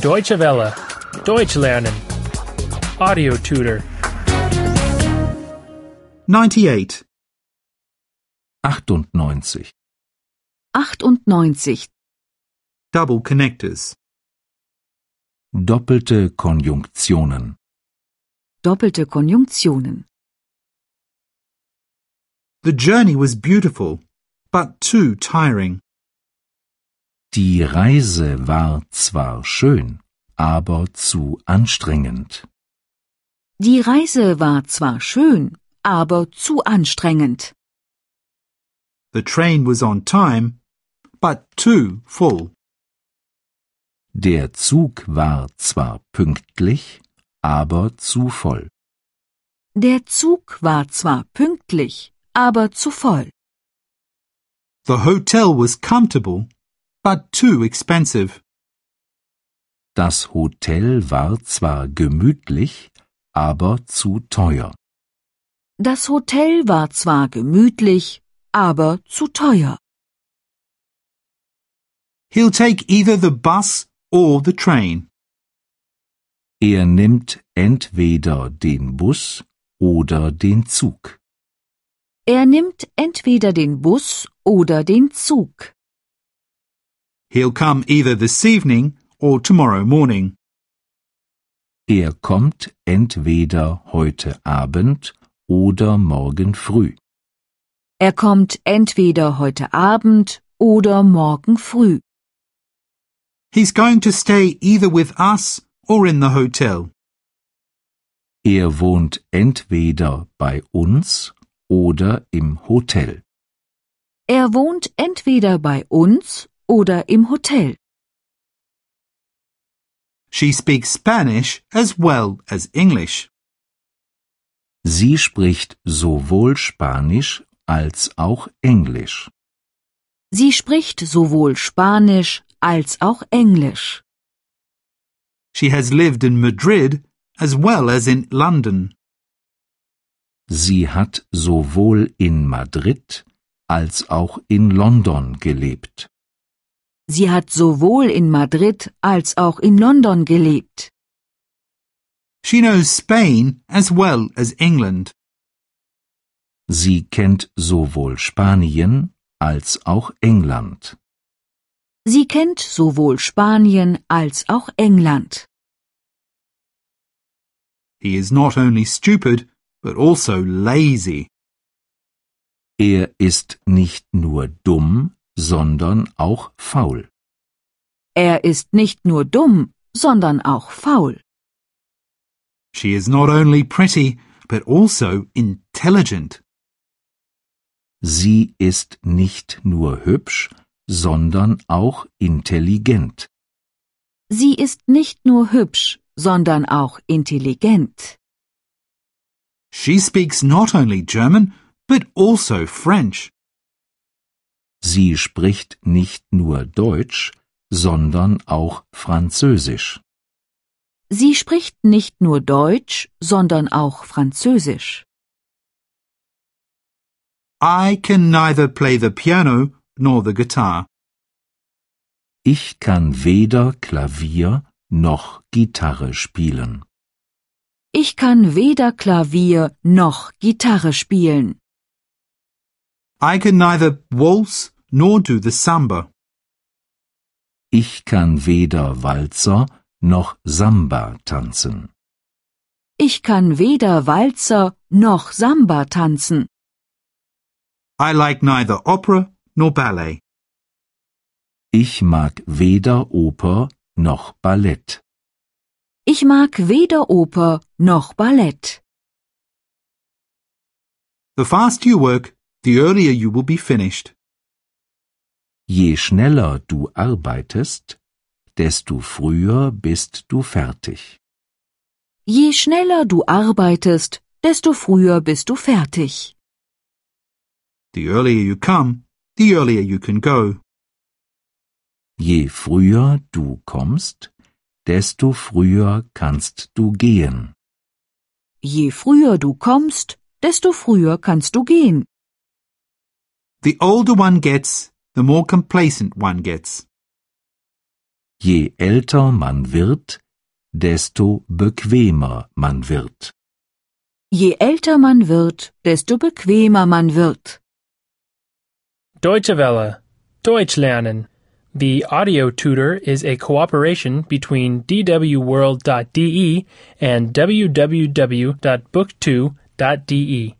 Deutsche Welle. Deutsch lernen. Audio tutor. 98. 98. 98. Double connectors. Doppelte Konjunktionen. Doppelte Konjunktionen. The journey was beautiful, but too tiring. Die Reise war zwar schön, aber zu anstrengend. Die Reise war zwar schön, aber zu anstrengend. The train was on time, but too full. Der Zug war zwar pünktlich, aber zu voll. Der Zug war zwar pünktlich, aber zu voll. The hotel was comfortable, but too expensive. Das Hotel war zwar gemütlich, aber zu teuer. Das Hotel war zwar gemütlich, aber zu teuer. He'll take either the bus or the train. Er nimmt entweder den Bus oder den Zug. Er nimmt entweder den Bus oder den Zug. He'll come either this evening or tomorrow morning. Er kommt entweder heute Abend oder morgen früh. Er kommt entweder heute Abend oder morgen früh. He's going to stay either with us or in the hotel. Er wohnt entweder bei uns oder im Hotel. Er wohnt entweder bei uns oder im Hotel. She speaks Spanish as well as English. Sie spricht sowohl Spanisch als auch Englisch. Sie spricht sowohl Spanisch als auch Englisch. She has lived in Madrid as well as in London. Sie hat sowohl in Madrid als auch in London gelebt. Sie hat sowohl in Madrid als auch in London gelebt. She knows Spain as well as England. Sie kennt sowohl Spanien als auch England. Sie kennt sowohl Spanien als auch England. He is not only stupid, but also lazy. Er ist nicht nur dumm, sondern auch faul. Er ist nicht nur dumm, sondern auch faul. She is not only pretty, but also intelligent. Sie ist nicht nur hübsch, sondern auch intelligent. Sie ist nicht nur hübsch, sondern auch intelligent. She speaks not only German, but also French. Sie spricht nicht nur Deutsch, sondern auch Französisch. Sie spricht nicht nur Deutsch, sondern auch Französisch. I can neither play the piano nor the guitar. Ich kann weder Klavier noch Gitarre spielen. Ich kann weder Klavier noch Gitarre spielen. I can neither waltz nor do the samba. Ich kann weder Walzer noch Samba tanzen. Ich kann weder Walzer noch Samba tanzen. I like neither opera nor ballet. Ich mag weder Oper noch Ballett. Ich mag weder Oper noch Ballett. The faster you work, the earlier you will be finished. Je schneller du arbeitest, desto früher bist du fertig. Je schneller du arbeitest, desto früher bist du fertig. The earlier you come, the earlier you can go. Je früher du kommst, desto früher kannst du gehen. Je früher du kommst, desto früher kannst du gehen. The older one gets, the more complacent one gets. Je älter man wird, desto bequemer man wird. Je älter man wird, desto bequemer man wird. Deutsche Welle. Deutsch lernen. The audio tutor is a cooperation between dwworld.de and www.book2.de.